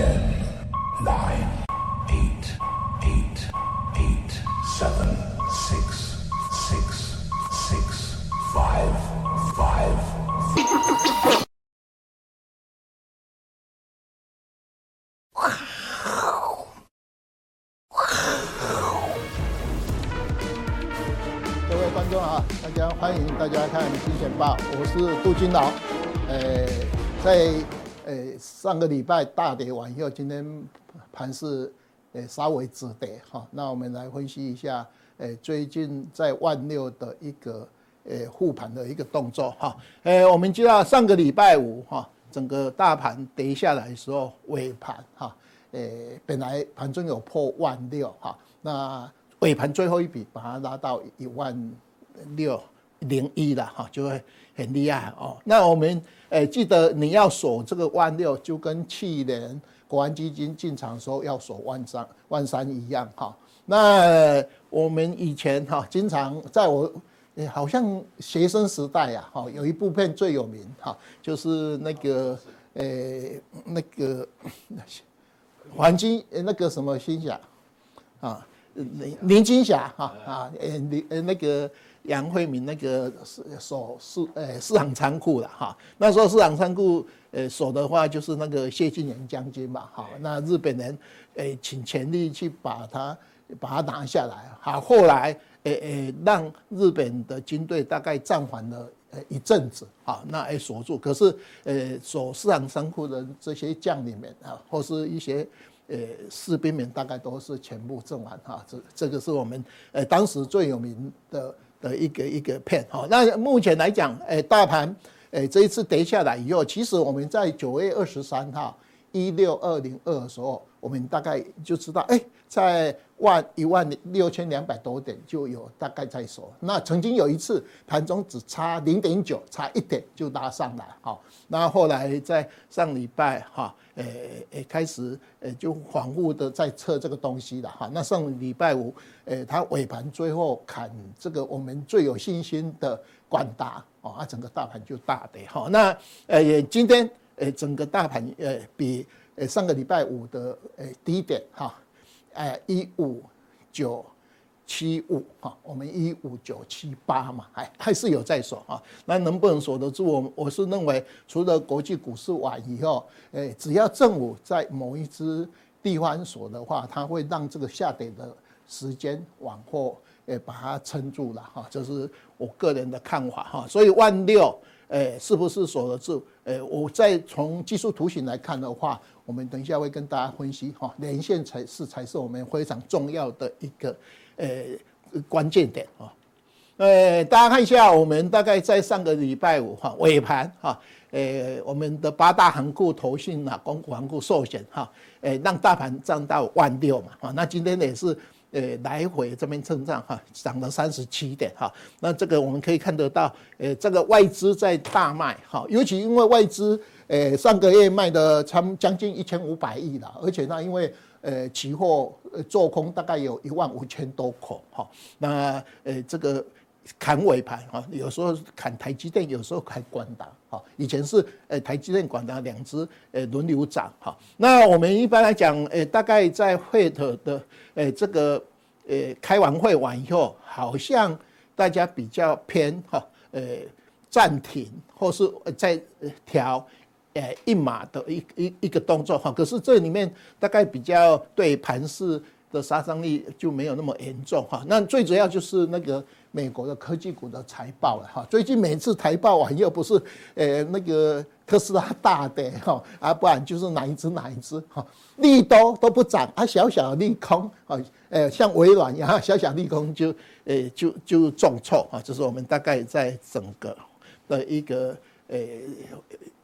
Ten, nine, eight, eight, eight, seven, six, six, six, five, five. 各位观众啊，大家欢迎大家看《金钱报》，我是杜金龙。呃，在上个礼拜大跌完以后，今天盘势呃稍微止跌哈。那我们来分析一下，呃最近在万六的一个呃护盘的一个动作哈。呃，我们知道上个礼拜五哈，整个大盘跌下来的时候尾盘哈，呃本来盘中有破万六哈，那。尾盘最后一笔把它拉到一万六零一了哈，就会很厉害哦。那我们诶记得你要锁这个万六，就跟去年国安基金进场的时候要锁万三万三一样哈。那我们以前哈经常在我诶好像学生时代呀哈，有一部片最有名哈，就是那个诶那个黄金那个什么星霞啊。林林青霞哈啊，呃，林呃那个杨惠敏那个守市呃市场仓库了哈，那时候市场仓库呃守的话就是那个谢晋元将军嘛哈，那日本人诶请全力去把他把他拿下来，好，后来诶诶让日本的军队大概暂缓了呃一阵子啊，那诶锁住，可是呃守市场仓库的这些将领们啊，或是一些。呃，士兵们大概都是全部阵亡哈，这这个是我们呃当时最有名的的一个一个片哈。那目前来讲，诶，大盘诶这一次跌下来以后，其实我们在九月二十三号一六二零二的时候，我们大概就知道，哎，在万一万六千两百多点就有大概在手。那曾经有一次盘中只差零点九，差一点就拉上来哈。那后来在上礼拜哈。诶诶，开始诶，就反复的在测这个东西了哈。那上礼拜五，诶，它尾盘最后砍这个我们最有信心的广达哦，啊，整个大盘就大跌哈。那诶，今天诶，整个大盘诶比诶上个礼拜五的诶低点哈，诶一五九。七五哈，我们一五九七八嘛，还还是有在守哈。那能不能守得住？我我是认为，除了国际股市晚以后，诶，只要政府在某一支地方锁的话，它会让这个下跌的时间往后，诶，把它撑住了哈。这是我个人的看法哈。所以万六，诶，是不是守得住？诶，我再从技术图形来看的话，我们等一下会跟大家分析哈。连线才是才是我们非常重要的一个。呃，关键点啊，呃，大家看一下，我们大概在上个礼拜五哈尾盘哈，呃，我们的八大行库、投信啊、公股行库、寿险哈，呃，让大盘涨到万六嘛啊，那今天也是呃来回这边震荡哈，涨了三十七点哈，那这个我们可以看得到，呃，这个外资在大卖哈，尤其因为外资呃上个月卖的差将近一千五百亿了，而且呢，因为呃，期货做空大概有一万五千多口哈，那呃这个砍尾盘哈，有时候砍台积电，有时候砍广达哈，以前是呃台积电、广达两只呃轮流涨哈。那我们一般来讲，呃大概在 FED 的呃这个呃开完会完以后，好像大家比较偏哈，呃暂停或是在调。呃，一码的一一一个动作哈，可是这里面大概比较对盘势的杀伤力就没有那么严重哈。那最主要就是那个美国的科技股的财报了哈。最近每次财报完又不是呃那个特斯拉大跌哈，啊不然就是哪一只哪一只哈，利多都不涨啊，小小的利空啊，呃像微软一样小小利空就呃就就重挫啊，这是我们大概在整个的一个呃。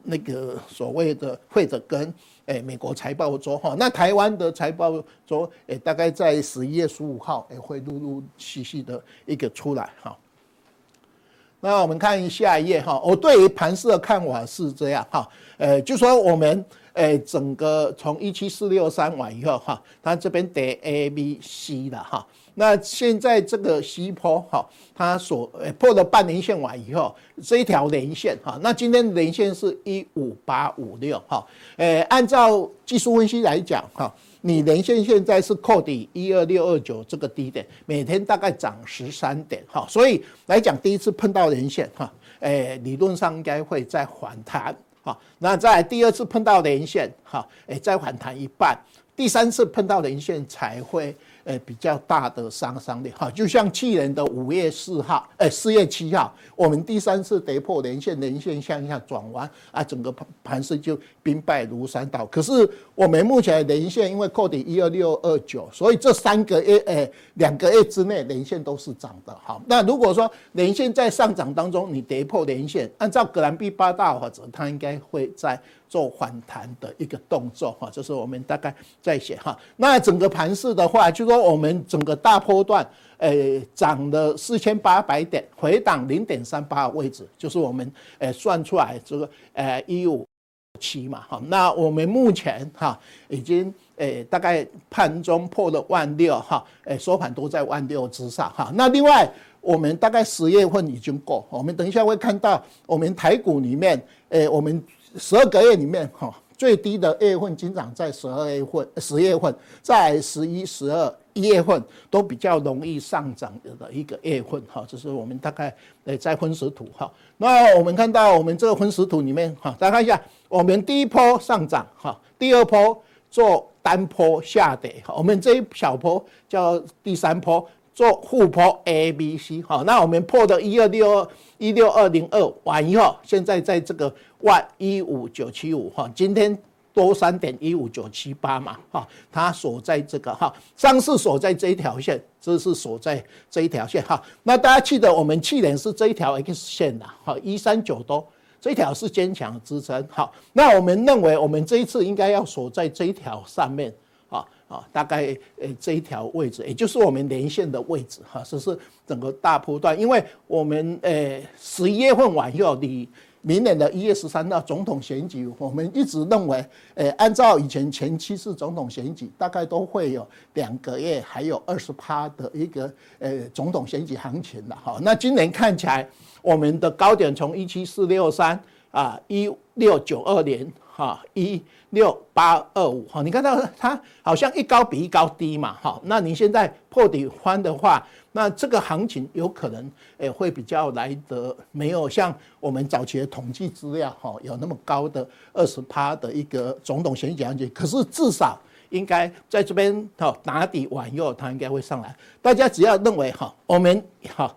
那个所谓的会者跟诶美国财报周哈，那台湾的财报周诶大概在十一月十五号诶会陆陆续续的一个出来哈。那我们看下一页哈，我对于盘市的看法是这样哈，呃就说我们诶，整个从一七四六三完以后哈，它这边得 A B C 了哈。那现在这个西坡哈，它所诶破了半年线完以后，这一条连线哈，那今天连线是一五八五六哈，诶，按照技术分析来讲哈，你连线现在是扣底一二六二九这个低点，每天大概涨十三点哈，所以来讲第一次碰到连线哈，诶，理论上应该会再反弹。好，那在第二次碰到连线，好，哎，再反弹一半，第三次碰到连线才会。诶，比较大的杀伤力哈，就像去年的五月四号，诶，四月七号，我们第三次跌破连线，连线向下转弯啊，整个盘盘势就兵败如山倒。可是我们目前连线因为扣抵一二六二九，所以这三个月诶，两个月之内连线都是涨的。好，那如果说连线在上涨当中你跌破连线，按照格兰碧八大法则，它应该会在。做反弹的一个动作哈，这是我们大概在写哈。那整个盘势的话，就说我们整个大波段，诶，涨了四千八百点，回档零点三八的位置，就是我们诶算出来这个诶一五七嘛哈。那我们目前哈已经诶大概盘中破了万六哈，诶收盘都在万六之上哈。那另外我们大概十月份已经过，我们等一下会看到我们台股里面诶我们。十二个月里面，哈，最低的二月份经常在十二月份、十月份，在十一、十二、一月份都比较容易上涨的一个月份，哈，这是我们大概诶在分时图，哈。那我们看到我们这个分时图里面，哈，大家看一下，我们第一波上涨，哈，第二波做单波下跌，我们这一小波叫第三波。做护波 A B C 好，那我们破的一二六二一六二零二完以后，现在在这个万一五九七五哈，今天多三点一五九七八嘛哈，它锁在这个哈，上次锁在这一条线，这是锁在这一条线哈。那大家记得我们去年是这一条 X 线的哈，一三九多，这条是坚强支撑好，那我们认为我们这一次应该要锁在这一条上面。啊啊，大概诶这一条位置，也就是我们连线的位置哈，这是整个大波段。因为我们诶十一月份完以后，离明年的一月十三号总统选举，我们一直认为，诶按照以前前期是总统选举，大概都会有两个月还有二十趴的一个诶总统选举行情的哈。那今年看起来，我们的高点从一七四六三啊一六九二年。哈，一六八二五哈，你看到它好像一高比一高低嘛，哈，那你现在破底翻的话，那这个行情有可能诶会比较来得没有像我们早期的统计资料哈有那么高的二十趴的一个总统选举行情，可是至少应该在这边哈打底完以后，它应该会上来。大家只要认为哈，我们哈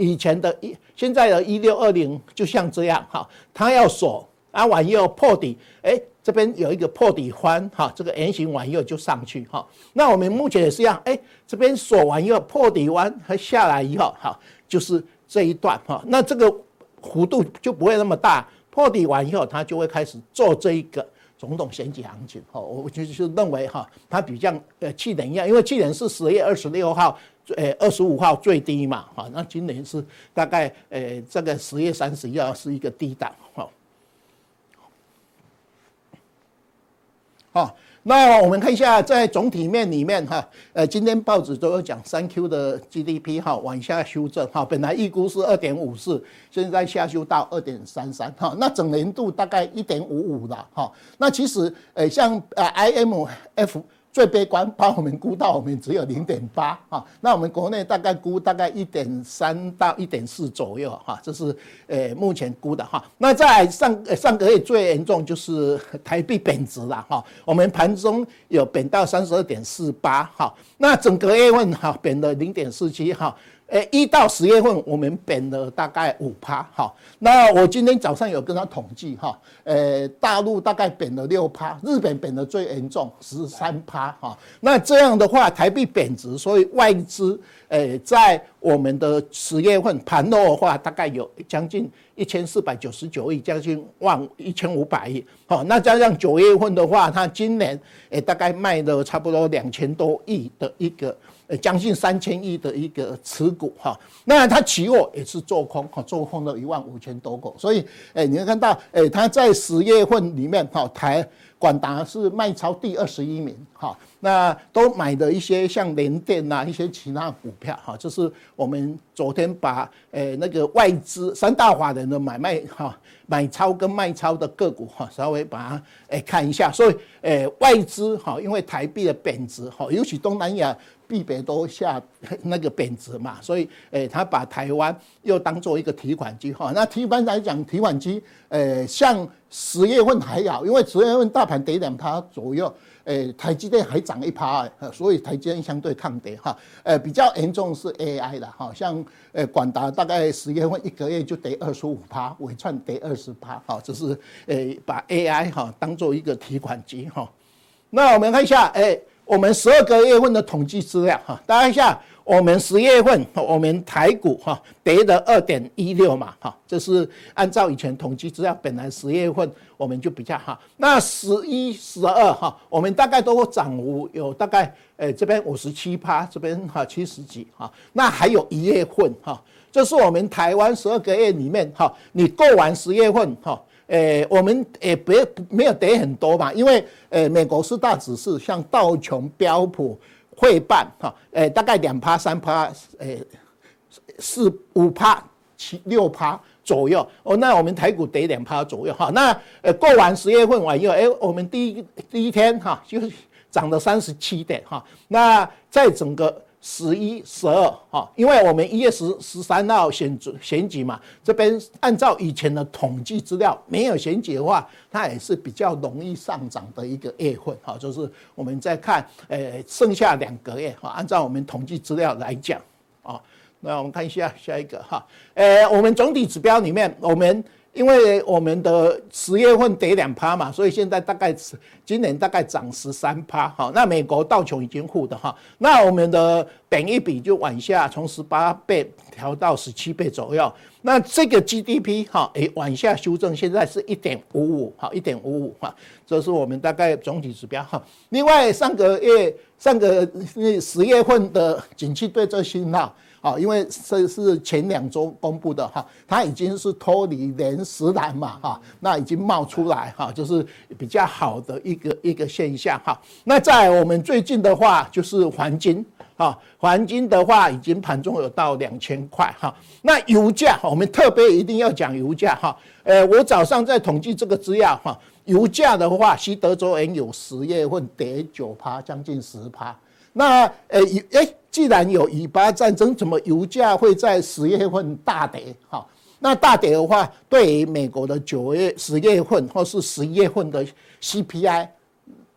以前的一现在的一六二零就像这样哈，它要锁。啊，完以后破底，哎、这边有一个破底翻，哈，这个圆形完以后就上去，哈。那我们目前也是一样，哎、这边锁完以后破底完和下来以后，哈，就是这一段，哈。那这个弧度就不会那么大，破底完以后，它就会开始做这一个总统选举行情，哈。我就是认为，哈，它比较呃去年一样，因为去年是十月二十六号，呃二十五号最低嘛，哈。那今年是大概呃这个十月三十一号是一个低档，哈。好，那我们看一下，在总体面里面哈，呃，今天报纸都有讲三 Q 的 GDP 哈往下修正哈，本来预估是二点五四，现在下修到二点三三哈，那整年度大概一点五五了哈，那其实呃像呃 IMF。最悲观，把我们估到我们只有零点八啊，那我们国内大概估大概一点三到一点四左右哈，这是呃目前估的哈。那在上上个月最严重就是台币贬值了哈，我们盘中有贬到三十二点四八哈，那整个月份哈贬了零点四七哈。诶，一到十月份我们贬了大概五趴，哈。那我今天早上有跟他统计，哈，诶，大陆大概贬了六趴，日本贬的最严重十三趴，哈。那这样的话，台币贬值，所以外资，诶，在我们的十月份盘落的话，大概有将近一千四百九十九亿，将近万一千五百亿，好。那加上九月份的话，它今年诶大概卖了差不多两千多亿的一个。呃，将近三千亿的一个持股哈，那它期货也是做空哈，做空了一万五千多口，所以诶，你会看到诶，它在十月份里面哈，台广达是卖超第二十一名，哈，那都买的一些像联电呐，一些其他股票，哈，就是我们昨天把诶那个外资三大法人的买卖哈，买超跟卖超的个股哈，稍微把它诶看一下，所以诶外资哈，因为台币的贬值哈，尤其东南亚。币别都下那个贬值嘛，所以诶，他把台湾又当做一个提款机哈。那一般来讲，提款机诶，像十月份还好，因为十月份大盘跌两趴左右，诶，台积电还涨一趴，所以台积电相对抗跌哈。诶，比较严重是 AI 的哈，像诶广达大概十月份一个月就跌二十五趴，纬创跌二十趴哈，这是诶把 AI 哈当做一个提款机哈。那我们看一下诶。我们十二个月份的统计资料哈，大家一下，我们十月份我们台股哈跌了二点一六嘛哈，这是按照以前统计资料，本来十月份我们就比较好。那十一、十二哈，我们大概都涨幅有大概诶这边五十七趴，这边哈七十几哈，那还有一月份哈，这是我们台湾十二个月里面哈，你过完十月份哈。诶、我们也别没有跌很多嘛，因为诶、美国四大指数像道琼、标普、费半哈，诶，大概两趴、三趴，诶，四五趴、七六趴左右。哦，那我们台股跌两趴左右哈。那呃，过完十月份完以后，诶，我们第一第一天哈，就涨了三十七点哈。那在整个。十一、十二，哈，因为我们一月十十三号选举选举嘛，这边按照以前的统计资料，没有选举的话，它也是比较容易上涨的一个月份，哈，就是我们在看，诶，剩下两个月，哈，按照我们统计资料来讲，啊，那我们看一下下一个，哈，诶，我们总体指标里面，我们。因为我们的十月份跌两趴嘛，所以现在大概今年大概涨十三趴哈。那美国道琼已经负的哈，那我们的本一比就往下从十八倍调到十七倍左右。那这个 GDP 哈，诶往下修正，现在是一点五五哈，一点五五哈，这是我们大概总体指标哈。另外上个月上个十月份的景气对策信号。啊，因为这是前两周公布的哈，它已经是脱离连十蓝嘛哈，那已经冒出来哈，就是比较好的一个一个现象哈。那在我们最近的话，就是黄金啊，黄金的话已经盘中有到两千块哈。那油价，我们特别一定要讲油价哈。呃，我早上在统计这个资料哈，油价的话，西德州原油十月份跌九趴，将近十趴。那呃，诶，既然有以巴战争，怎么油价会在十月份大跌？哈，那大跌的话，对于美国的九月、十月份或是十一月份的 CPI、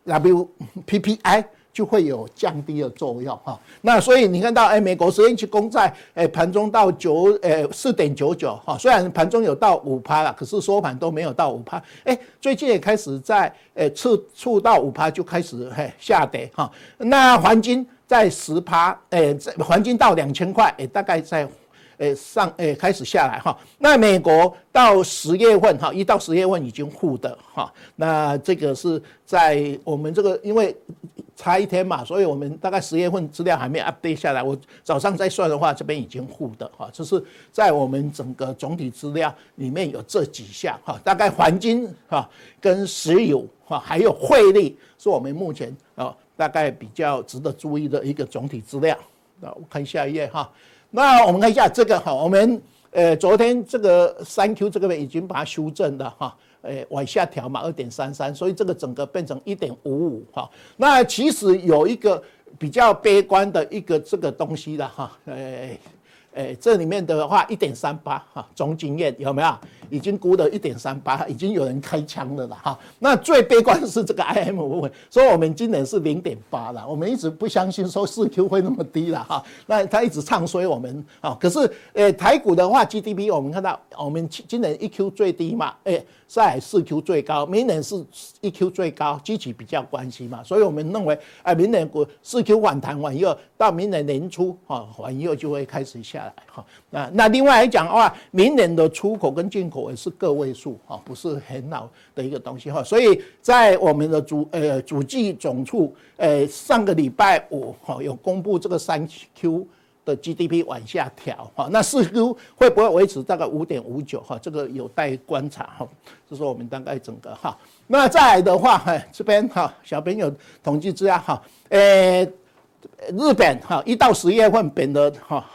WPPI。就会有降低的作用哈，那所以你看到哎，美国十年期公债哎盘中到九哎四点九九哈，虽然盘中有到五趴了，可是收盘都没有到五趴，哎，最近也开始在哎触触到五趴就开始嘿下跌哈，那黄金在十趴哎，黄金到两千块哎，大概在。诶，上诶开始下来哈，那美国到十月份哈，一到十月份已经负的哈，那这个是在我们这个因为差一天嘛，所以我们大概十月份资料还没 update 下来，我早上再算的话，这边已经负的哈，就是在我们整个总体资料里面有这几项哈，大概黄金哈跟石油哈还有汇率是我们目前啊大概比较值得注意的一个总体资料，那我看下一页哈。那我们看一下这个哈，我们呃昨天这个三 Q 这个已经把它修正了哈，呃往下调嘛，二点三三，所以这个整个变成一点五五哈。那其实有一个比较悲观的一个这个东西的哈，呃。诶，这里面的话一点三八哈，总经验有没有？已经估了一点三八，已经有人开枪了啦哈。那最悲观的是这个 IM 部分，所以我们今年是零点八了。我们一直不相信说四 Q 会那么低了哈。那他一直唱衰我们啊。可是诶，台股的话 GDP 我们看到，我们今年一 Q 最低嘛，在四 Q 最高，明年是一 Q 最高，积极比较关系嘛。所以我们认为，哎，明年股四 Q 反弹完以后，到明年年初哈，完以后就会开始下。来哈，那那另外来讲的话，明年的出口跟进口也是个位数哈，不是很老的一个东西哈，所以在我们的主呃主计总处呃上个礼拜五哈有公布这个三 Q 的 GDP 往下调哈，那似乎会不会维持大概五点五九哈？这个有待观察哈。这是我们大概整个哈。那再来的话，哎，这边哈，小朋友统计资料哈，诶，日本哈，一到十月份贬的哈，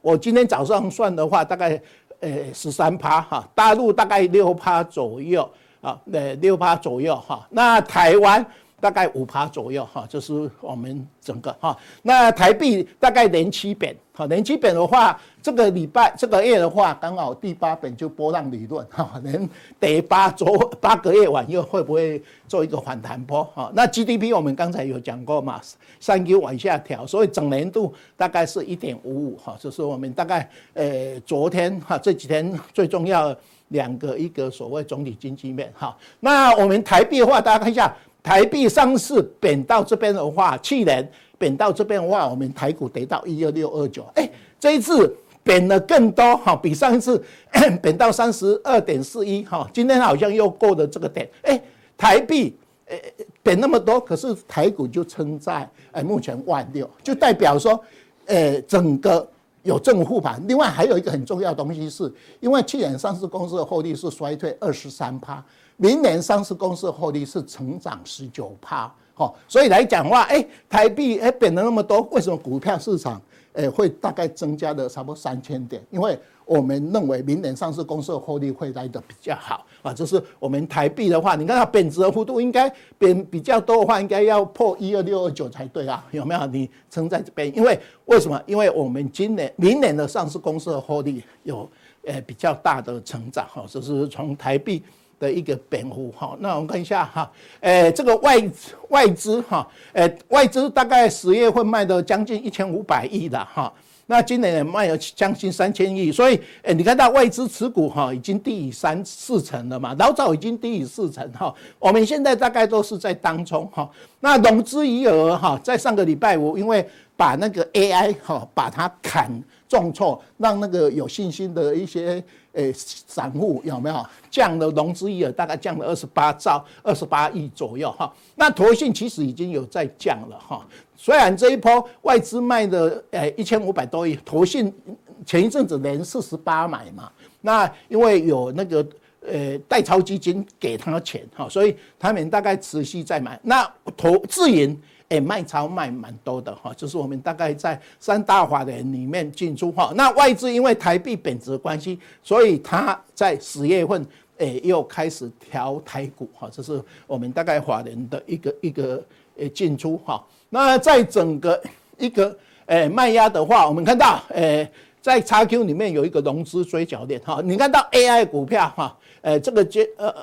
我今天早上算的话，大概诶十三趴哈，大陆大概六趴左右啊，呃六趴左右哈，那台湾。大概五趴左右哈，就是我们整个哈。那台币大概连七贬，哈，连七贬的话，这个礼拜这个月的话，刚好第八贬就波浪理论哈，连跌八周八个月晚又会不会做一个反弹波哈？那 GDP 我们刚才有讲过嘛，三 Q 往下调，所以整年度大概是一点五五哈，就是我们大概呃昨天哈这几天最重要两个一个所谓总体经济面哈。那我们台币的话，大家看一下。台币上市贬到这边的话，去年贬到这边的话，我们台股跌到一二六二九，哎，这一次贬了更多哈，比上一次 贬到三十二点四一哈，今天好像又过了这个点，哎，台币呃贬那么多，可是台股就撑在哎目前万六，就代表说，呃整个有正护盘。另外还有一个很重要的东西是，因为去年上市公司的获利是衰退二十三趴。明年上市公司获利是成长十九趴，哈，所以来讲话，哎，台币哎贬了那么多，为什么股票市场哎会大概增加了差不多三千点？因为我们认为明年上市公司的获利会来得比较好啊，就是我们台币的话，你看它贬值的幅度应该贬比较多的话，应该要破一二六二九才对啊，有没有？你撑在这边，因为为什么？因为我们今年明年的上市公司的获利有呃比较大的成长哈，就是从台币。的一个辩护哈，那我们看一下哈，诶，这个外外资哈，诶，外资大概十月份卖的将近一千五百亿的哈，那今年也卖了将近三千亿，所以诶，你看到外资持股哈已经低于三四成了嘛，老早已经低于四成哈，我们现在大概都是在当中哈，那融资余额哈，在上个礼拜五因为把那个 AI 哈把它砍重挫，让那个有信心的一些。诶，散户有没有降了融资余额？大概降了二十八兆、二十八亿左右哈。那投信其实已经有在降了哈。虽然这一波外资卖的诶一千五百多亿，投信前一阵子连四十八买嘛。那因为有那个呃代操基金给他钱哈，所以他们大概持续在买。那投自营。诶，卖超卖蛮多的哈，就是我们大概在三大法人里面进出哈。那外资因为台币贬值的关系，所以它在十月份诶又开始调台股哈，这是我们大概法人的一个一个诶进出哈。那在整个一个诶卖压的话，我们看到诶在 XQ 里面有一个融资追缴点哈，你看到 AI 股票哈，诶这个建呃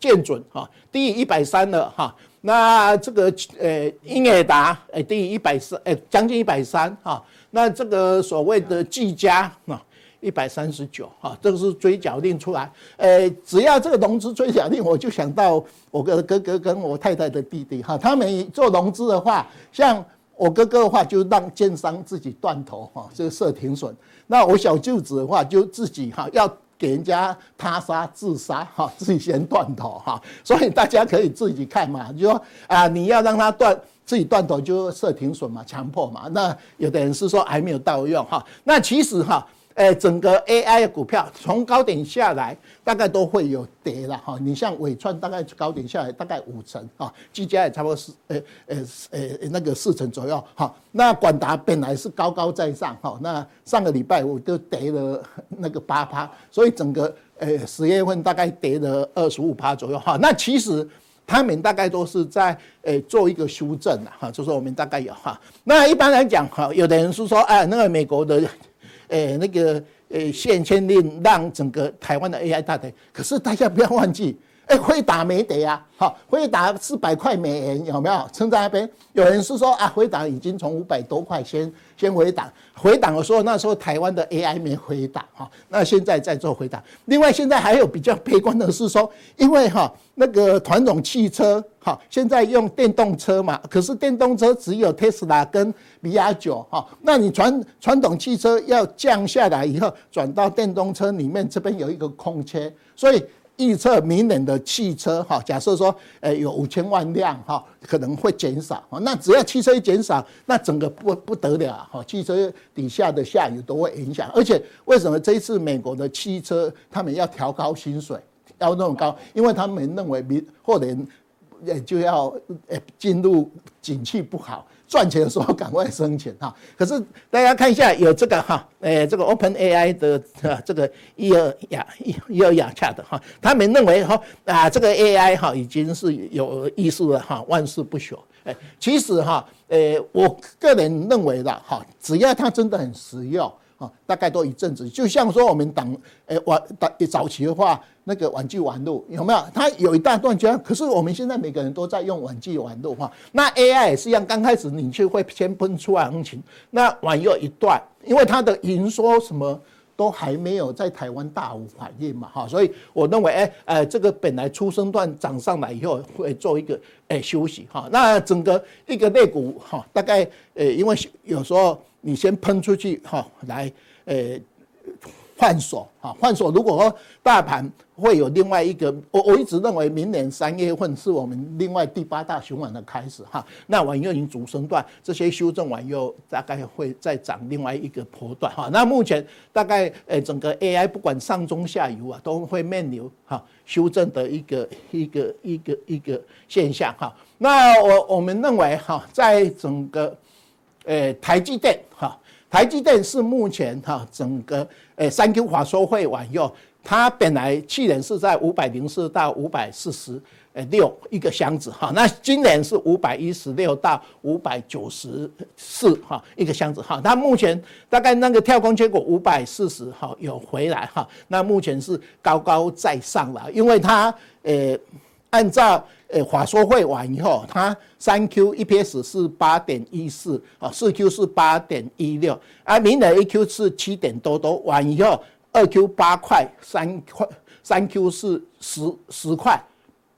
建准哈低于一百三了哈。那这个呃英业达呃低于一百三呃将近一百三哈，那这个所谓的技嘉啊一百三十九哈，这个是追缴令出来，呃只要这个融资追缴令，我就想到我的哥哥跟我太太的弟弟哈，他们做融资的话，像我哥哥的话就让建商自己断头哈，这个设停损，那我小舅子的话就自己哈要。给人家他杀自杀 哈，自己先断头哈，所以大家可以自己看嘛，就说啊，你要让他断自己断头就设停损嘛，强迫嘛。那有的人是说还没有到用哈，那其实哈。诶，整个 AI 的股票从高点下来，大概都会有跌了哈。你像纬创，大概高点下来大概五成啊，技嘉也差不多是诶诶诶那个四成左右哈。那广达本来是高高在上哈，那上个礼拜五都跌了那个八趴，所以整个诶十月份大概跌了二十五趴左右哈。那其实他们大概都是在诶做一个修正了哈，就是我们大概有哈。那一般来讲哈，有的人是说哎，那个美国的。诶、那个诶，限签令让整个台湾的 AI 大台，可是大家不要忘记，诶，辉达没跌啊，好，辉达四百块美元有没有撑在那边？有人是说啊，辉达已经从五百多块先先回档，回档的时候那时候台湾的 AI 没回档哈，那现在在做回档。另外现在还有比较悲观的是说，因为哈那个传统汽车哈现在用电动车嘛，可是电动车只有特斯拉跟。比亚九哈，那你传传统汽车要降下来以后，转到电动车里面，这边有一个空缺，所以预测明年的汽车哈，假设说，诶有五千万辆哈，可能会减少。那只要汽车一减少，那整个不不得了哈，汽车底下的下游都会影响。而且为什么这一次美国的汽车他们要调高薪水，要那么高？因为他们认为明后年也就要诶进入景气不好。赚钱的时候赶快生钱 哈，可是大家看一下有这个哈，诶这个 Open AI 的这个伊尔雅伊尔雅恰的哈，他们认为哈啊这个 AI 哈已经是有意识了哈，万事不朽。诶，其实哈，诶我个人认为的哈，只要它真的很实用。大概都一阵子，就像说我们党诶玩早期的话，那个网际网路有没有？它有一大段这样，可是我们现在每个人都在用网际网路哈。那 AI 也是一样，刚开始你就会先喷出来行情，那网又一段，因为它的营收什么都还没有在台湾大无反应嘛哈，所以我认为哎呃这个本来初生段涨上来以后会做一个诶休息哈。那整个一个类股哈，大概呃因为有时候。你先喷出去哈，来，呃，换手哈，换手。如果说大盘会有另外一个，我我一直认为明年三月份是我们另外第八大循环的开始哈。那往右已经主升段，这些修正完又大概会再涨另外一个波段哈。那目前大概呃整个 AI 不管上中下游啊，都会面临哈修正的一个一个一个一个现象哈。那我我们认为哈，在整个诶，台积电哈，台积电是目前哈整个诶三 Q 法说会完以后，它本来去年是在五百零四到五百四十诶六一个箱子哈，那今年是五百一十六到五百九十四哈一个箱子哈，它目前大概那个跳空结果五百四十哈有回来哈，那目前是高高在上了，因为它诶按照。诶，法说会完以后，它三 Q EPS 是八点一四啊，四 Q 是八点一六，而明年一 Q 是七点多多，完以后二 Q 八块，三块三 Q 是十十块，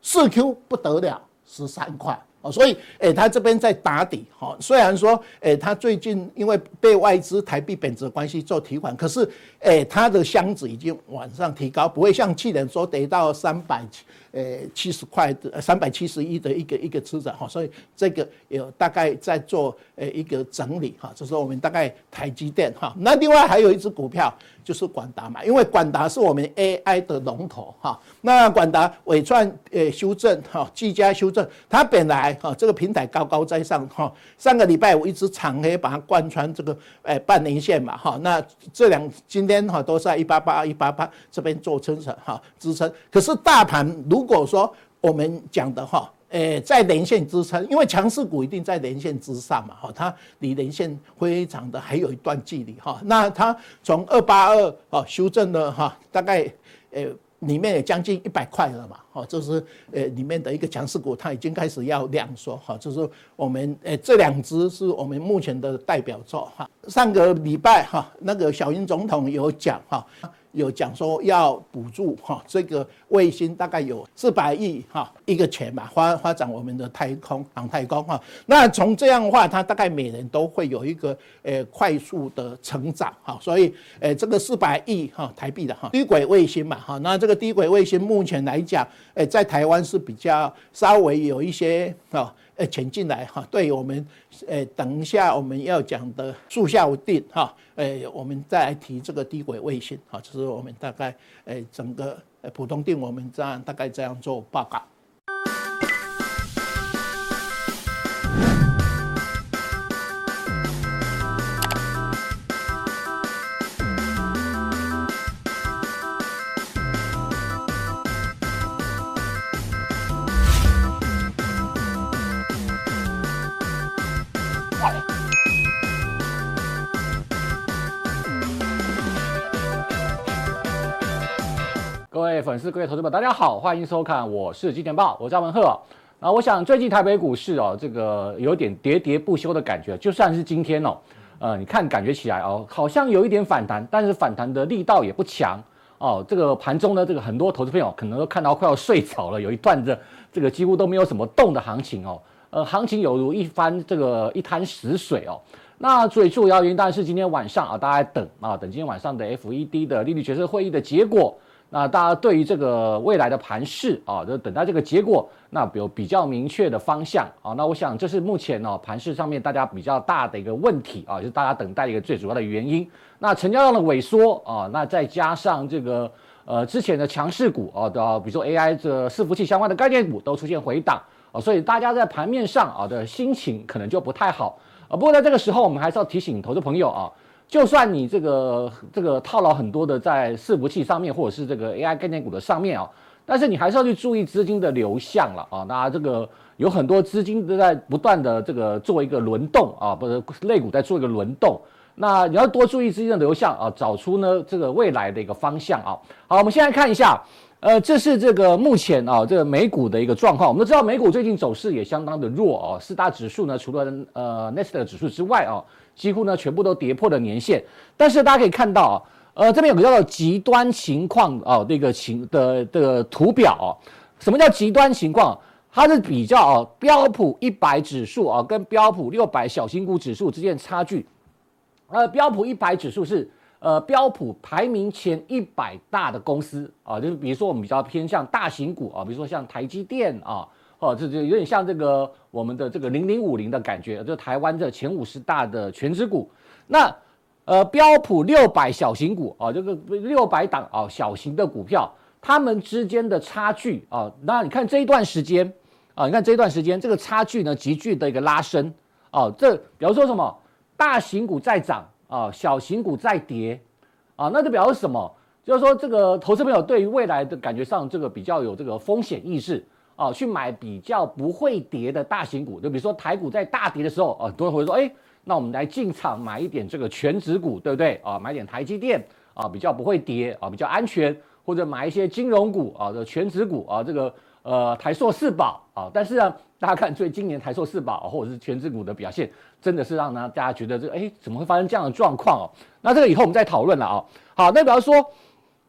四 Q 不得了，十三块。哦，所以，诶，他这边在打底，哈，虽然说，诶，他最近因为被外资台币贬值关系做提款，可是，诶，他的箱子已经往上提高，不会像去年说得到三百，呃，七十块的三百七十一的一个一个车子，哈，所以这个有大概在做，呃，一个整理，哈，这是我们大概台积电，哈，那另外还有一只股票就是广达嘛，因为广达是我们 AI 的龙头，哈，那广达尾串呃，修正，哈，技嘉修正，它本来。哈，这个平台高高在上哈。上个礼拜我一直长黑把它贯穿这个诶半年线嘛哈。那这两今天哈都是在一八八一八八这边做撑撑哈支撑。可是大盘如如果说我们讲的哈，诶在连线支撑，因为强势股一定在连线之上嘛哈。它离连线非常的还有一段距离哈。那它从二八二啊修正了哈，大概诶。里面也将近一百块了嘛，哈，这是呃里面的一个强势股，它已经开始要量缩，哈，就是我们呃这两只是我们目前的代表作，哈，上个礼拜哈那个小英总统有讲哈。有讲说要补助哈，这个卫星大概有四百亿哈一个钱嘛，发发展我们的太空航太空哈。那从这样的话，它大概每年都会有一个呃快速的成长哈，所以呃这个四百亿哈台币的哈低轨卫星嘛哈，那这个低轨卫星目前来讲，呃在台湾是比较稍微有一些啊。呃，潜进来哈，对我们，呃，等一下我们要讲的速效定哈，呃，我们再来提这个低轨卫星哈，这是我们大概，呃，整个呃普通定我们这样大概这样做报告。各位粉丝各位投资们，大家好，欢迎收看，我是金钱豹，我是文赫。啊，我想最近台北股市哦，这个有点喋喋不休的感觉，就算是今天哦，呃，你看感觉起来哦，好像有一点反弹，但是反弹的力道也不强哦。这个盘中呢，这个很多投资朋友可能都看到快要睡着了，有一段的这个几乎都没有什么动的行情哦，呃，行情有如一番这个一滩死水哦。那最主要原因当然是今天晚上啊，大家等啊，等今天晚上的 FED 的利率决策会议的结果。那大家对于这个未来的盘势啊，就等待这个结果，那有比较明确的方向啊。那我想这是目前呢盘势上面大家比较大的一个问题啊，就是大家等待一个最主要的原因。那成交量的萎缩啊，那再加上这个呃之前的强势股啊，的比如说 AI 这伺服器相关的概念股都出现回档啊，所以大家在盘面上啊的心情可能就不太好啊。不过在这个时候，我们还是要提醒投资朋友啊。就算你这个这个套牢很多的在伺服器上面，或者是这个 AI 概念股的上面啊，但是你还是要去注意资金的流向了啊。那这个有很多资金都在不断的这个做一个轮动啊，不是类股在做一个轮动。那你要多注意资金的流向啊，找出呢这个未来的一个方向啊。好，我们现在看一下，呃，这是这个目前啊这个美股的一个状况。我们都知道美股最近走势也相当的弱啊，四大指数呢除了呃 n e s t 的指数之外啊。几乎呢，全部都跌破了年线，但是大家可以看到啊，呃，这边有个叫做极端情况啊，这个情的这个图表啊，什么叫极端情况？它是比较啊标普一百指数啊跟标普六百小型股指数之间的差距，呃，标普一百指数是呃标普排名前一百大的公司啊，就是比如说我们比较偏向大型股啊，比如说像台积电啊。哦，这就有点像这个我们的这个零零五零的感觉，就台湾的前五十大的权值股。那呃标普六百小型股啊，这个六百档啊小型的股票，它们之间的差距啊，那你看这一段时间啊，你看这一段时间这个差距呢急剧的一个拉升啊，这比如说什么大型股在涨啊，小型股在跌啊，那就表示什么？就是说这个投资朋友对于未来的感觉上，这个比较有这个风险意识。哦，去买比较不会跌的大型股，就比如说台股在大跌的时候，啊，很多人会说，哎，那我们来进场买一点这个全值股，对不对？啊，买点台积电，啊，比较不会跌，啊，比较安全，或者买一些金融股，啊，的全值股，啊，这个呃台塑四宝，啊，但是呢，大家看，最今年台塑四宝或者是全值股的表现，真的是让呢大家觉得这个，哎，怎么会发生这样的状况哦？那这个以后我们再讨论了啊。好，那比方说。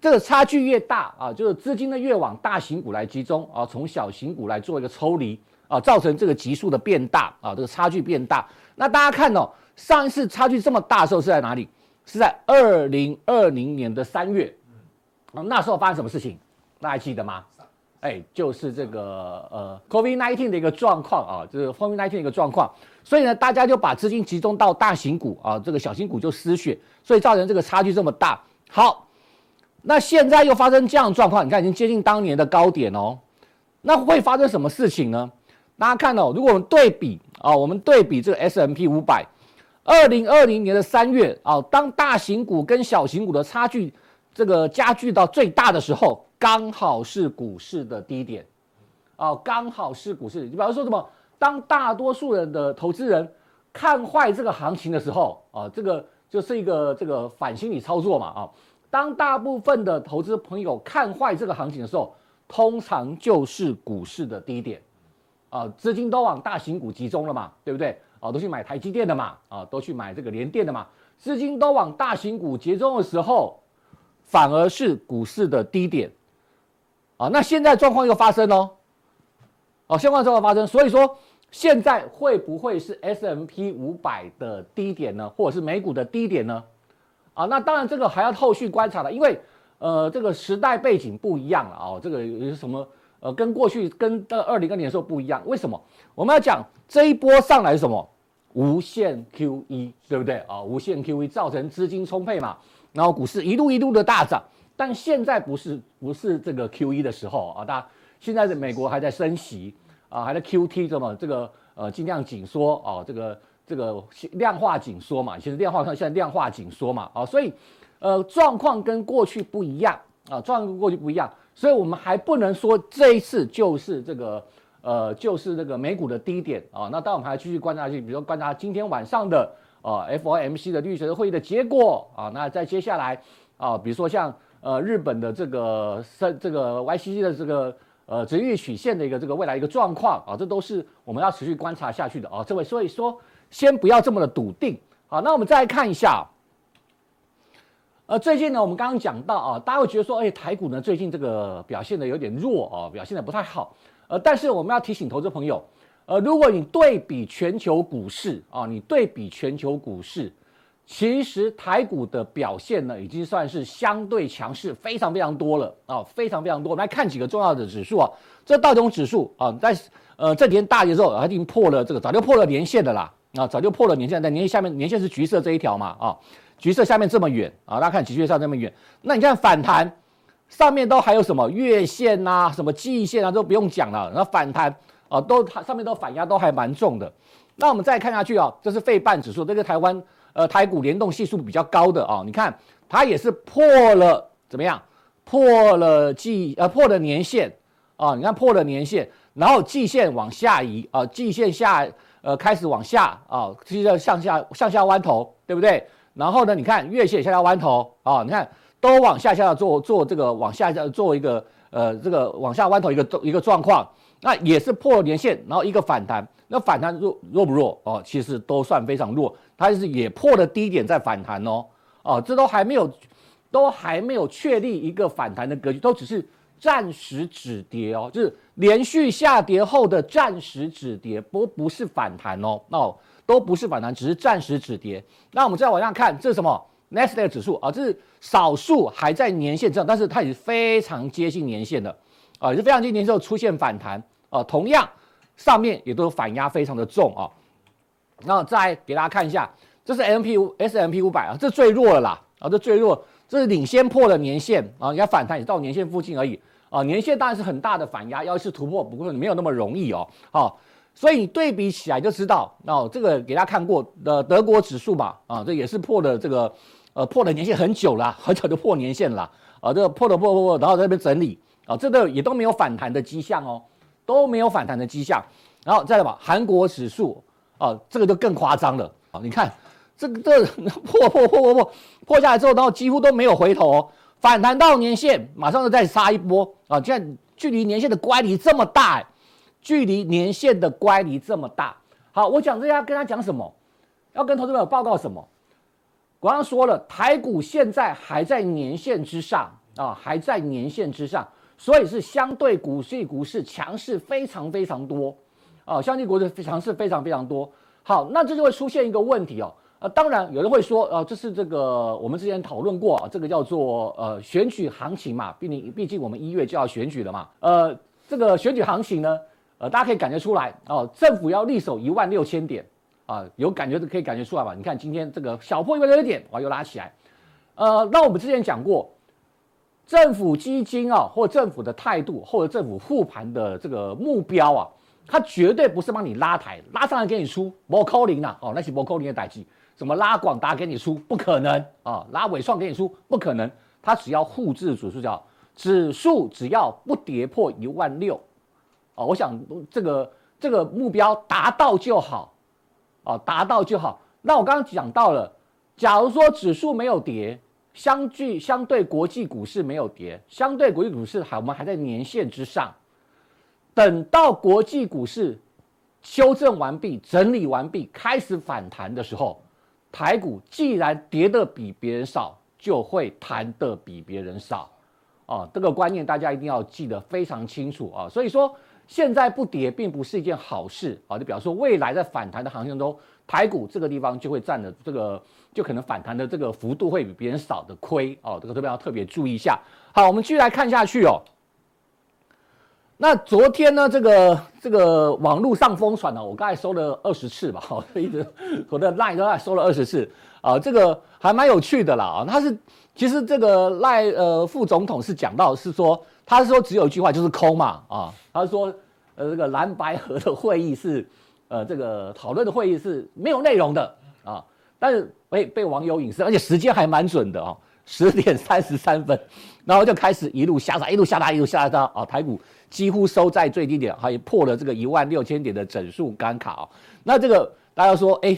这个差距越大啊，就是资金呢越往大型股来集中啊，从小型股来做一个抽离啊，造成这个急速的变大啊，这个差距变大。那大家看哦，上一次差距这么大的时候是在哪里？是在二零二零年的三月啊，那时候发生什么事情？大家还记得吗？哎，就是这个呃，COVID-19 的一个状况啊，就是 COVID-19 的一个状况。所以呢，大家就把资金集中到大型股啊，这个小型股就失血，所以造成这个差距这么大。好。那现在又发生这样的状况，你看已经接近当年的高点哦。那会发生什么事情呢？大家看哦，如果我们对比啊、我们对比这个 S M P 五百，二零二零年的三月啊、当大型股跟小型股的差距这个加剧到最大的时候，刚好是股市的低点，哦，刚好是股市。你比方说什么？当大多数人的投资人看坏这个行情的时候啊，这个就是一个这个反心理操作嘛啊。当大部分的投资朋友看坏这个行情的时候，通常就是股市的低点，啊，资金都往大型股集中了嘛，对不对？啊，都去买台积电的嘛，啊，都去买这个联电的嘛，资金都往大型股集中的时候，反而是股市的低点，啊，那现在状况又发生喽，哦，相关状况发生，所以说现在会不会是 S M P 五百的低点呢，或者是美股的低点呢？啊，那当然这个还要后续观察了，因为呃这个时代背景不一样了啊，这个有什么呃跟过去跟二零二年的时候不一样？为什么？我们要讲这一波上来什么？无限 QE，对不对啊？无限 QE 造成资金充沛嘛，然后股市一路一路的大涨，但现在不是不是这个 QE 的时候啊，大家现在的美国还在升息啊，还在 QT 这么这个呃尽量紧缩啊，这个。这个量化紧缩嘛，其实量化上现在量化紧缩嘛，啊，所以，呃，状况跟过去不一样啊，状况跟过去不一样，所以我们还不能说这一次就是这个，呃，就是这个美股的低点啊。那当我们还继续观察下去，比如说观察今天晚上的啊 FOMC 的绿色会议的结果啊，那在接下来啊，比如说像呃日本的这个升这个 YCC 的这个呃殖利率曲线的一个这个未来一个状况啊，这都是我们要持续观察下去的啊。这位所以说。先不要这么的笃定，好，那我们再来看一下，呃，最近呢，我们刚刚讲到啊，大家会觉得说，哎，台股呢最近这个表现的有点弱啊，表现的不太好，呃，但是我们要提醒投资朋友，呃，如果你对比全球股市啊，你对比全球股市，其实台股的表现呢，已经算是相对强势，非常非常多了啊，非常非常多。我们来看几个重要的指数啊，这道琼指数啊，在呃这几天大跌之后，它已经破了这个，早就破了年线的啦。啊，早就破了年线，在年线下面，年线是橘色这一条嘛啊，橘色下面这么远啊，大家看橘色上这么远，那你看反弹上面都还有什么月线呐、啊，什么季线啊，都不用讲了，然后反弹啊，都它上面都反压都还蛮重的。那我们再看下去啊，这是费半指数，这个台湾呃台股联动系数比较高的啊，你看它也是破了怎么样？破了季呃破了年线啊，你看破了年线，然后季线往下移啊，季线下呃开始往下啊，接着向下向下弯头，对不对？然后呢，你看月线向下弯头啊，你看都往下下做做这个往下下做一个呃这个往下弯头一个一个状况，那也是破了年线，然后一个反弹。那反弹弱弱不弱哦？其实都算非常弱，它是也破了低点再反弹哦，哦，这都还没有，都还没有确立一个反弹的格局，都只是暂时止跌哦，就是连续下跌后的暂时止跌，不不是反弹哦，哦，都不是反弹，只是暂时止跌。那我们再往下看，这是什么 n e s t a q 指数啊，这是少数还在年线上，但是它也是非常接近年线的啊，也是非常接近年线之后出现反弹啊，同样。上面也都反压非常的重啊，那再给大家看一下，这是 M P 五 S M P 五百啊，这最弱了啦啊，这最弱，这是领先破了年线啊，人家反弹也到年线附近而已啊，年线当然是很大的反压，要是突破，不过没有那么容易哦，好，所以你对比起来就知道哦，这个给大家看过的德国指数吧啊，这也是破的这个呃破了年限很久了，很早就破年线了啊，这个破了破破破，然后在那边整理啊，这个也都没有反弹的迹象哦。都没有反弹的迹象，然后再来吧，韩国指数啊，这个就更夸张了啊！你看这个这破破破破破破下来之后，然后几乎都没有回头哦，反弹到年线，马上就再杀一波啊！这样距离年线的乖离这么大，距离年线的乖离这么大。好，我讲这要跟他讲什么？要跟投资朋友报告什么？我刚刚说了，台股现在还在年线之上啊，还在年线之上。所以是相对股市股市强势非常非常多，啊，相对股市强势非常非常多。好，那这就会出现一个问题哦，呃，当然有人会说，呃，这是这个我们之前讨论过啊，这个叫做呃选举行情嘛，毕竟毕竟我们一月就要选举了嘛，呃，这个选举行情呢，呃，大家可以感觉出来哦，政府要力守一万六千点啊，有感觉的可以感觉出来吧？你看今天这个小破一万六千点，哇，又拉起来，呃，那我们之前讲过。政府基金啊，或政府的态度，或者政府护盘的这个目标啊，它绝对不是帮你拉抬，拉上来给你出，不扣零啊，哦，那是不扣零的代志，什么拉广达给你出，不可能啊，拉纬创给你出，不可能，它只要沪指指数叫指数，只要不跌破一万六，啊，我想这个这个目标达到就好，啊，达到就好。那我刚刚讲到了，假如说指数没有跌。相距相对国际股市没有跌，相对国际股市还我们还在年线之上。等到国际股市修正完毕、整理完毕、开始反弹的时候，台股既然跌得比别人少，就会弹得比别人少。啊，这个观念大家一定要记得非常清楚啊。所以说，现在不跌并不是一件好事啊。就比方说，未来在反弹的行情中，台股这个地方就会占的这个。就可能反弹的这个幅度会比别人少的亏哦，这个特别要特别注意一下。好，我们继续来看下去哦。那昨天呢，这个这个网络上疯传呢，我刚才收了二十次吧，好，一直我的 line 都在收了二十次啊，这个还蛮有趣的啦啊。他是其实这个赖呃副总统是讲到是说，他是说只有一句话就是空嘛啊，他说呃这个蓝白河的会议是呃这个讨论的会议是没有内容的啊。但是被被网友引申，而且时间还蛮准的哦，十点三十三分，然后就开始一路下杀，一路下杀，一路下杀啊！台股几乎收在最低点，还破了这个一万六千点的整数关卡哦。那这个大家说，哎，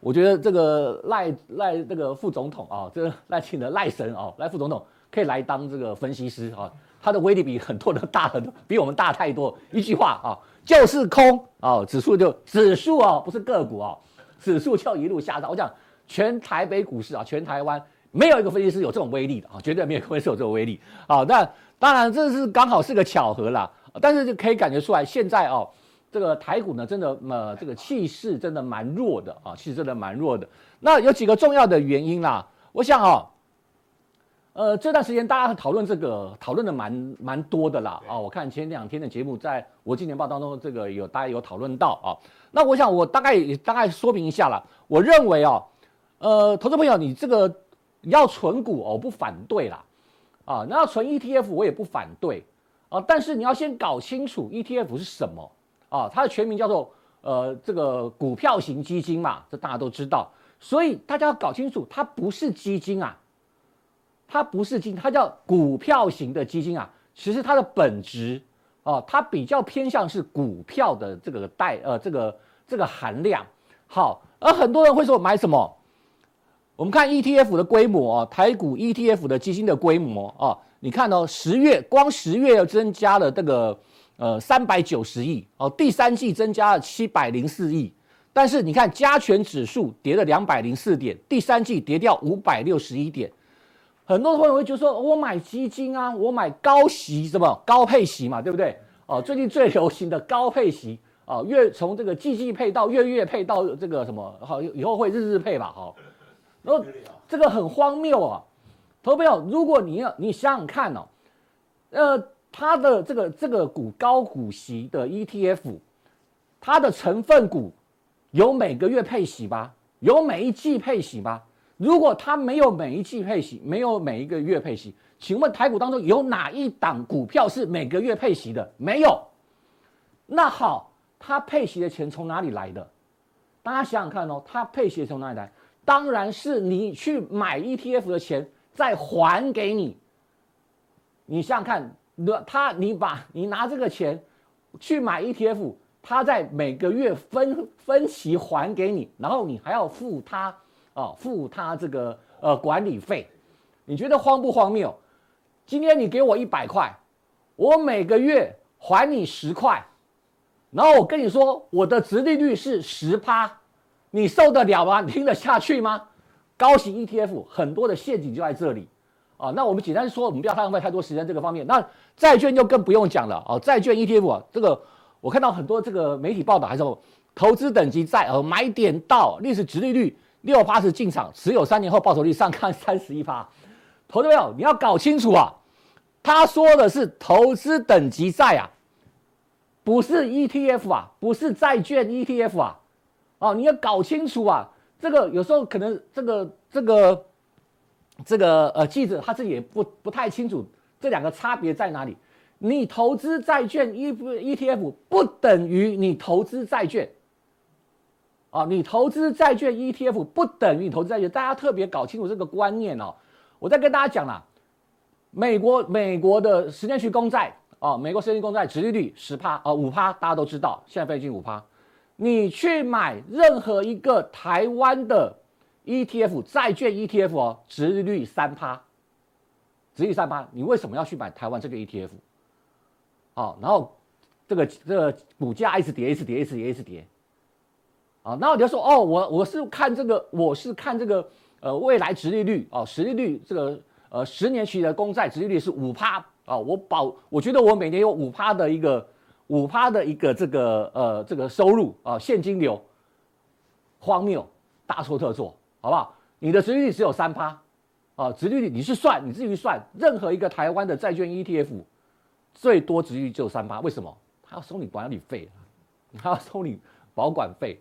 我觉得这个赖赖这个副总统啊，这赖清德赖神哦，赖副总统可以来当这个分析师啊，他的威力比很多人大很多，比我们大太多。一句话啊，就是空啊，指数就指数啊，不是个股啊。指数就一路下杀，我讲全台北股市啊，全台湾没有一个分析师有这种威力的啊，绝对没有一个分析师有这种威力啊。那当然这是刚好是个巧合啦，但是就可以感觉出来，现在哦，这个台股呢，真的呃，这个气势真的蛮弱的啊，气势真的蛮弱的。那有几个重要的原因啦，我想啊，呃，这段时间大家讨论这个讨论的蛮蛮多的啦啊，我看前两天的节目，在我今年报当中，这个有大家有讨论到啊。那我想我大概大概说明一下啦，我认为啊，呃，投资朋友你这个要存股哦不反对啦，啊，那要存 ETF 我也不反对啊，但是你要先搞清楚 ETF 是什么。啊，它的全名叫做呃这个股票型基金嘛，这大家都知道，所以大家要搞清楚，它不是基金啊，它不是基金，它叫股票型的基金啊。其实它的本质啊，它比较偏向是股票的这个带呃这个这个含量。好，而很多人会说买什么？我们看 ETF 的规模啊，台股 ETF 的基金的规模啊，你看哦，十月光十月又增加了这个。呃，三百九十亿哦，第三季增加了七百零四亿，但是你看加权指数跌了两百零四点，第三季跌掉五百六十一点。很多朋友会觉得说，我买基金啊，我买高息什么高配息嘛，对不对？哦，最近最流行的高配息哦，月从这个季季配到月月配到这个什么好，以后会日日配吧，好。然后这个很荒谬啊，投资朋友，如果你要你想想看哦，呃。它的这个这个股高股息的 ETF，它的成分股有每个月配息吗？有每一季配息吗？如果它没有每一季配息，没有每一个月配息，请问台股当中有哪一档股票是每个月配息的？没有。那好，它配息的钱从哪里来的？大家想想看哦，它配息的从哪里来？当然是你去买 ETF 的钱再还给你。你想想看。他，你把你拿这个钱去买 ETF，他在每个月分分期还给你，然后你还要付他啊、付他这个呃管理费，你觉得荒不荒谬？今天你给我一百块，我每个月还你十块，然后我跟你说我的直利率是十趴，你受得了吗？你 听得下去吗？高息 ETF 很多的陷阱就在这里。啊，那我们简单说，我们不要浪费太多时间这个方面。那债券就更不用讲了哦，债券 ETF 啊，这个我看到很多这个媒体报道还是投资等级债，呃，买点到历史值利率六八是进场，持有三年后报酬率上看三十一趴。投资没有？你要搞清楚啊，他说的是投资等级债啊，不是 ETF 啊，不是债券 ETF 啊，哦，你要搞清楚啊，这个有时候可能这个这个。这个呃，记者他自己也不不太清楚这两个差别在哪里。你投资债券 E ETF 不等于你投资债券啊，你投资债券 ETF 不等于你投资债券，大家特别搞清楚这个观念哦。我再跟大家讲啦，美国美国的十年期公债啊，美国十年期公债殖利率十趴啊五趴，大家都知道，现在已经五趴。你去买任何一个台湾的。ETF 债券 ETF 哦，殖利率三趴，殖利率三趴，你为什么要去买台湾这个 ETF？好，然后这个这个股价一直跌，一直跌，一直跌，一直跌。啊，然后你就说哦，我我是看这个，我是看这个呃未来殖利率哦，殖利率这个呃十年期的公债殖利率是五趴啊，我保我觉得我每年有五趴的一个五趴的一个这个呃这个收入啊现金流，荒谬，大错特错。好不好？你的殖利率只有三趴，啊，殖利率你是算你自己算，任何一个台湾的债券 ETF，最多殖利率就三趴，为什么？他要收你管理费，他要收你保管费，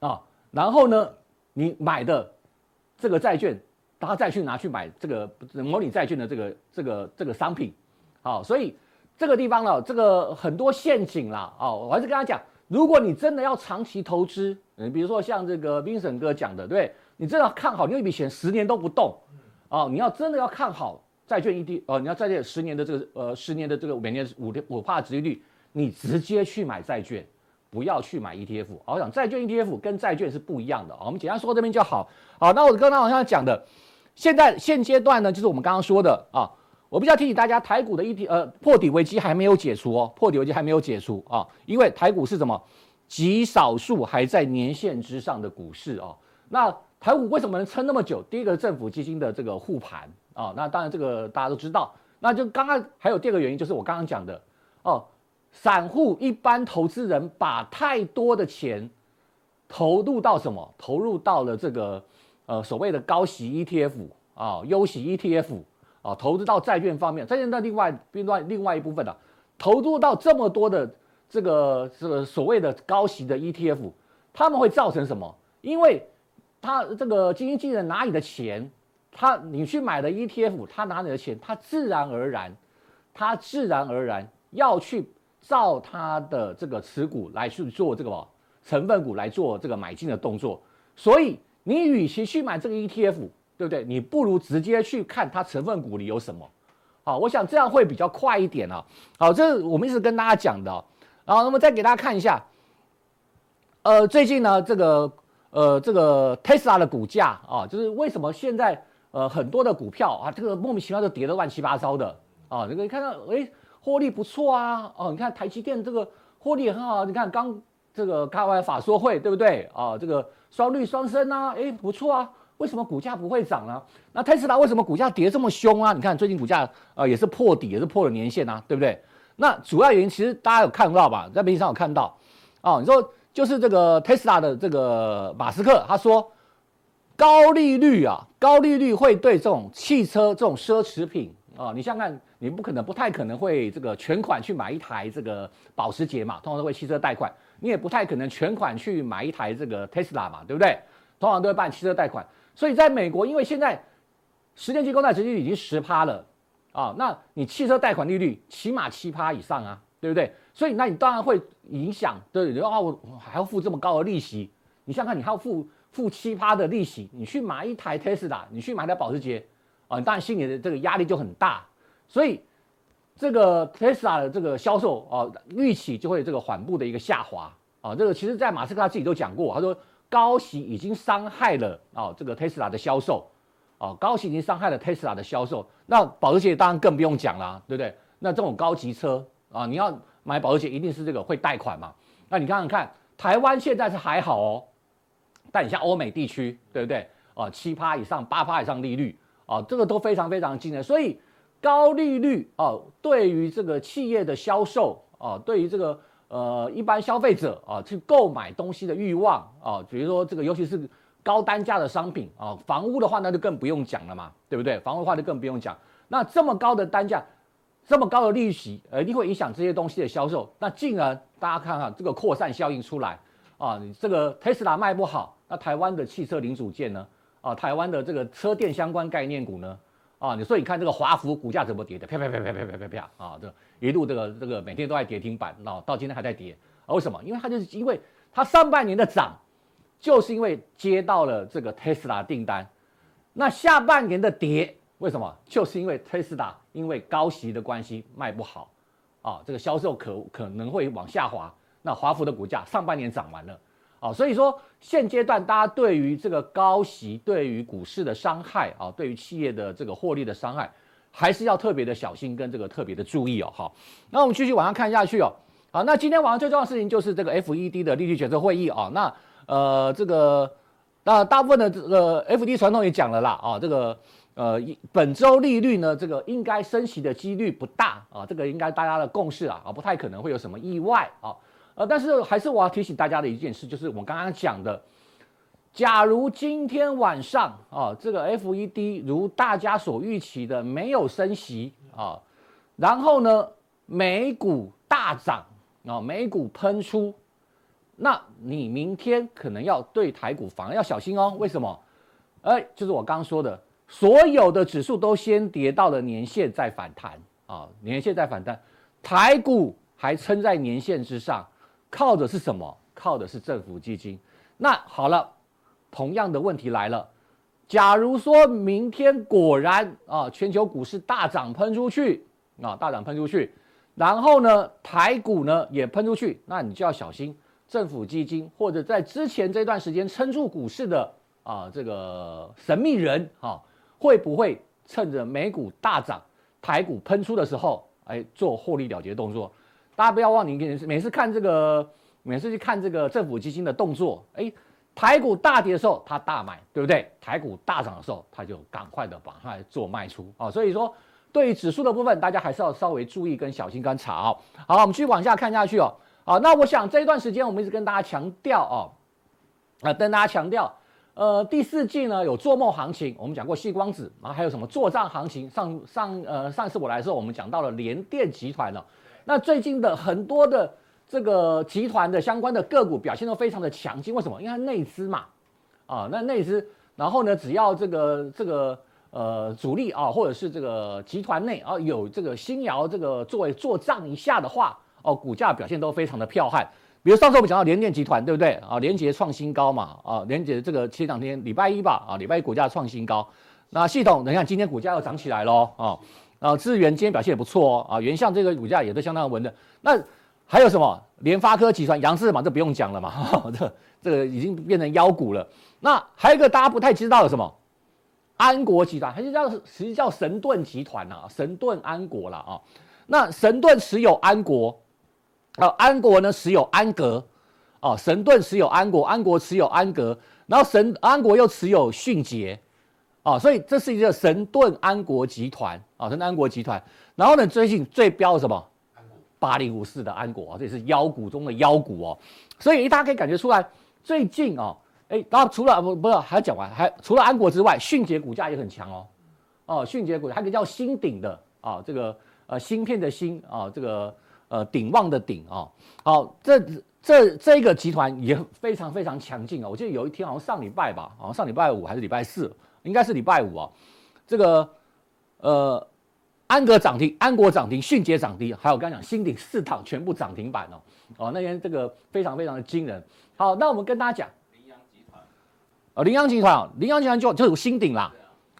啊，然后呢，你买的这个债券，他再去拿去买这个模拟债券的这个这个这个商品，好，所以这个地方呢，这个很多陷阱啦，啊，我还是跟他讲。如果你真的要长期投资，嗯，比如说像这个 Vincent 哥讲的，对，你真的要看好，你有一笔钱十年都不动，哦，你要真的要看好债券 ETF，哦，你要债券十年的这个呃十年的这个每年五点五趴殖利率，你直接去买债券，不要去买 ETF。我想债券 ETF 跟债券是不一样的，我们简单说这边就好。好，那我刚刚好像讲的，现在现阶段呢，就是我们刚刚说的啊。我比较提醒大家，台股的 ET 呃破底危机还没有解除哦，破底危机还没有解除啊，因为台股是什么？极少数还在年线之上的股市哦。那台股为什么能撑那么久？第一个政府基金的这个护盘啊，那当然这个大家都知道。那就刚刚还有第二个原因，就是我刚刚讲的哦，散户一般投资人把太多的钱投入到什么？投入到了这个呃所谓的高息 ETF 啊、优息 ETF 啊，投资到债券方面，债券的另外另外另外一部分呢、啊，投入到这么多的这个这个所谓的高息的 ETF，他们会造成什么？因为他这个基金经理人拿你的钱，他你去买的 ETF，他拿你的钱，他自然而然，他自然而然要去。照他的这个持股来去做这个成分股来做这个买进的动作，所以你与其去买这个 ETF，对不对？你不如直接去看它成分股里有什么。好，我想这样会比较快一点啊。好，这是我们一直跟大家讲的。然后，那么再给大家看一下，呃，最近呢，这个呃，这个 Tesla 的股价啊，就是为什么现在呃很多的股票啊，这个莫名其妙就跌得乱七八糟的啊，你可以看到，诶。获利不错啊，哦，你看台积电这个获利也很好，你看刚这个开完法说会，对不对啊？这个双率双升啊，哎，不错啊，为什么股价不会涨呢？那特斯拉为什么股价跌这么凶啊？你看最近股价啊也是破底，也是破了年线啊，对不对？那主要原因其实大家有看到吧，在媒体上有看到，哦，你说就是这个特斯拉的这个马斯克他说，高利率啊，高利率会对这种汽车这种奢侈品。啊、哦，你想想看，你不可能，不太可能会这个全款去买一台这个保时捷嘛，通常都会汽车贷款。你也不太可能全款去买一台这个 Tesla 嘛，对不对？通常都会办汽车贷款。所以在美国，因为现在十年期公债殖利率已经十趴了啊，那你汽车贷款利率起码七趴以上啊，对不对？所以那你当然会影响，对，对，啊，我还要付这么高的利息，你想想看，你还要付付七趴的利息，你去买一台 Tesla，你去买台保时捷。啊，你当然心里的这个压力就很大，所以这个 Tesla 的这个销售啊，预期就会这个缓步的一个下滑啊。这个其实，在马斯克他自己都讲过，他说高息已经伤害了啊这个 Tesla 的销售啊，高息已经伤害了 Tesla 的销售。那保时捷当然更不用讲了，对不对？那这种高级车啊，你要买保时捷一定是这个会贷款嘛。那你看看看，台湾现在是还好哦，但你像欧美地区，对不对？啊，七趴以上、八趴以上利率。啊，这个都非常非常惊人，所以高利率啊，对于这个企业的销售啊，对于这个呃一般消费者啊去购买东西的欲望啊，比如说这个尤其是高单价的商品啊，房屋的话那就更不用讲了嘛，对不对？房屋的话就更不用讲，那这么高的单价，这么高的利息，一定会影响这些东西的销售。那进而大家看看这个扩散效应出来啊，你这个特斯拉卖不好，那台湾的汽车零组件呢？啊，台湾的这个车电相关概念股呢，啊，你说你看这个华孚股价怎么跌的，啪啪啪啪啪啪啪啪啊，这一路这个这个每天都在跌停板，啊，到今天还在跌，啊，为什么？因为它就是因为它上半年的涨，就是因为接到了这个特斯拉订单，那下半年的跌，为什么？就是因为特斯拉因为高息的关系卖不好，啊，这个销售可可能会往下滑，那华孚的股价上半年涨完了。啊，所以说现阶段大家对于这个高息对于股市的伤害啊，对于企业的这个获利的伤害，还是要特别的小心跟这个特别的注意哦。好，那我们继续往上看下去哦。好，那今天晚上最重要的事情就是这个 FED 的利率决策会议啊。那呃，这个那大部分的这个，FD 传统也讲了啦啊，这个呃本周利率呢，这个应该升息的几率不大啊，这个应该大家的共识啊，啊不太可能会有什么意外啊。呃，但是还是我要提醒大家的一件事，就是我刚刚讲的，假如今天晚上啊，这个 FED 如大家所预期的没有升息啊，然后呢，美股大涨啊，美股喷出，那你明天可能要对台股反而要小心哦。为什么？哎，就是我刚说的，所有的指数都先跌到了年线再反弹啊，年线再反弹，台股还撑在年线之上。靠的是什么？靠的是政府基金。那好了，同样的问题来了。假如说明天果然啊，全球股市大涨喷出去啊，大涨喷出去，然后呢，台股呢也喷出去，那你就要小心政府基金或者在之前这段时间撑住股市的啊这个神秘人啊，会不会趁着美股大涨、台股喷出的时候，哎，做获利了结动作？大家不要忘记，你每次看这个，每次去看这个政府基金的动作，哎，台股大跌的时候他大买，对不对？台股大涨的时候他就赶快的把它做卖出啊。所以说，对于指数的部分，大家还是要稍微注意跟小心观察哦。好，我们继续往下看下去哦。好，那我想这一段时间我们一直跟大家强调哦，啊，跟大家强调，呃，第四季呢有做梦行情，我们讲过矽光子，然后还有什么作帐行情。上上呃上次我来的时候，我们讲到了联电集团了。那最近的很多的这个集团的相关的个股表现都非常的强劲，为什么？因为它内资嘛，啊，那内资，然后呢，只要这个这个呃主力啊，或者是这个集团内啊有这个新瑶这个作为做账一下的话，哦，股价表现都非常的彪悍。比如上次我们讲到联电集团，对不对啊？联杰创新高嘛，啊，联杰这个前两天礼拜一吧，啊，礼拜一股价创新高。那系统，你看今天股价又涨起来喽，啊。啊，智源今天表现也不错哦，啊，原相这个股价也都相当稳的。那还有什么？联发科集团、扬智嘛，这不用讲了嘛，哈，这这个已经变成妖股了。那还有一个大家不太知道的什么？安国集团，还是叫实际叫神盾集团啊，神盾安国了啊。那神盾持有安国，啊，安国呢持有安格，啊，神盾持有安国，安国持有安格，然后神安国又持有迅捷。啊，所以这是一个神盾安国集团啊，神盾安国集团。然后呢，最近最标什么？八零五四的安国啊，这也是妖股中的妖股哦。所以大家可以感觉出来，最近哦，哎，然后除了不不是还要讲完，还除了安国之外，迅捷股价也很强哦。哦，迅捷股还有一个叫新鼎的啊，这个呃芯片的芯啊，这个呃鼎旺的鼎啊。好，这这这个集团也非常非常强劲啊。我记得有一天好像上礼拜吧，好像上礼拜五还是礼拜四。应该是礼拜五啊，这个呃，安格涨停，安国涨停，迅捷涨停，还有我刚讲新鼎四档全部涨停板哦，哦，那天这个非常非常的惊人。好，那我们跟大家讲，羚羊集团，哦，羚羊集团，羚羊集团就就有新鼎啦，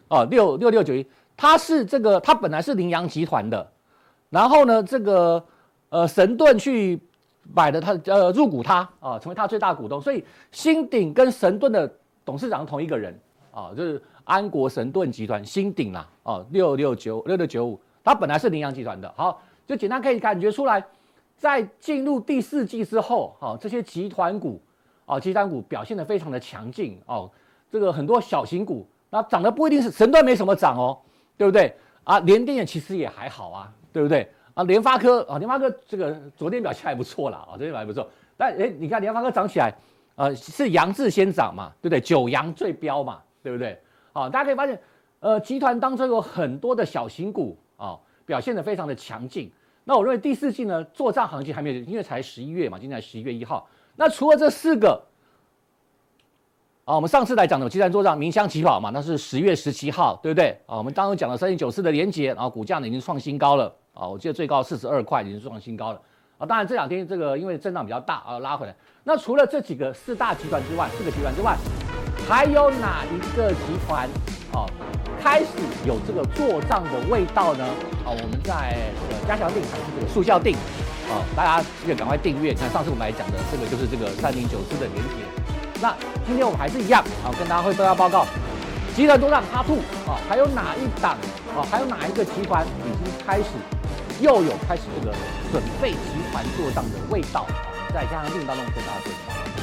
哦，六六六九一，它是这个，它本来是羚羊集团的，然后呢，这个呃神盾去买的它呃入股它啊，成为它最大股东，所以新鼎跟神盾的董事长同一个人。啊，就是安国神盾集团新鼎啦，哦，六六九六六九五，它本来是羚羊集团的。好，就简单可以感觉出来，在进入第四季之后，好，这些集团股，啊，集团股表现得非常的强劲哦。这个很多小型股，那涨得不一定是神盾没什么涨哦，对不对？啊，联电其实也还好啊，对不对？啊，联发科啊，联发科这个昨天表现还不错啦，啊，昨天表现不错。但哎，你看联发科涨起来，呃，是扬智先涨嘛，对不对？九阳最飙嘛。对不对？好，大家可以发现，呃，集团当中有很多的小型股啊、表现得非常的强劲。那我认为第四季呢，作帐行情还没有，因为才十一月嘛，今天才十一月一号。那除了这四个，啊，我们上次来讲的集团作帐，鸣枪起跑嘛，那是十月十七号，对不对？啊，我们当时讲了三零九四的联杰，然后股价呢已经创新高了，啊，我记得最高四十二块已经创新高了。啊，当然这两天这个因为震荡比较大啊，拉回来。那除了这几个四大集团之外，四个集团之外。还有哪一个集团哦，开始有这个做账的味道呢？啊、哦，我们在这个加强錠还是这个速效錠？啊、哦，大家记得赶快订阅。你看上次我们来讲的这个就是这个三零九四的连结。那今天我们还是一样啊、跟大家会都要报告集团做账哈兔啊，还有哪一档啊、哦，还有哪一个集团已经开始又有开始这个准备集团做账的味道啊？在加强錠当中跟大家说。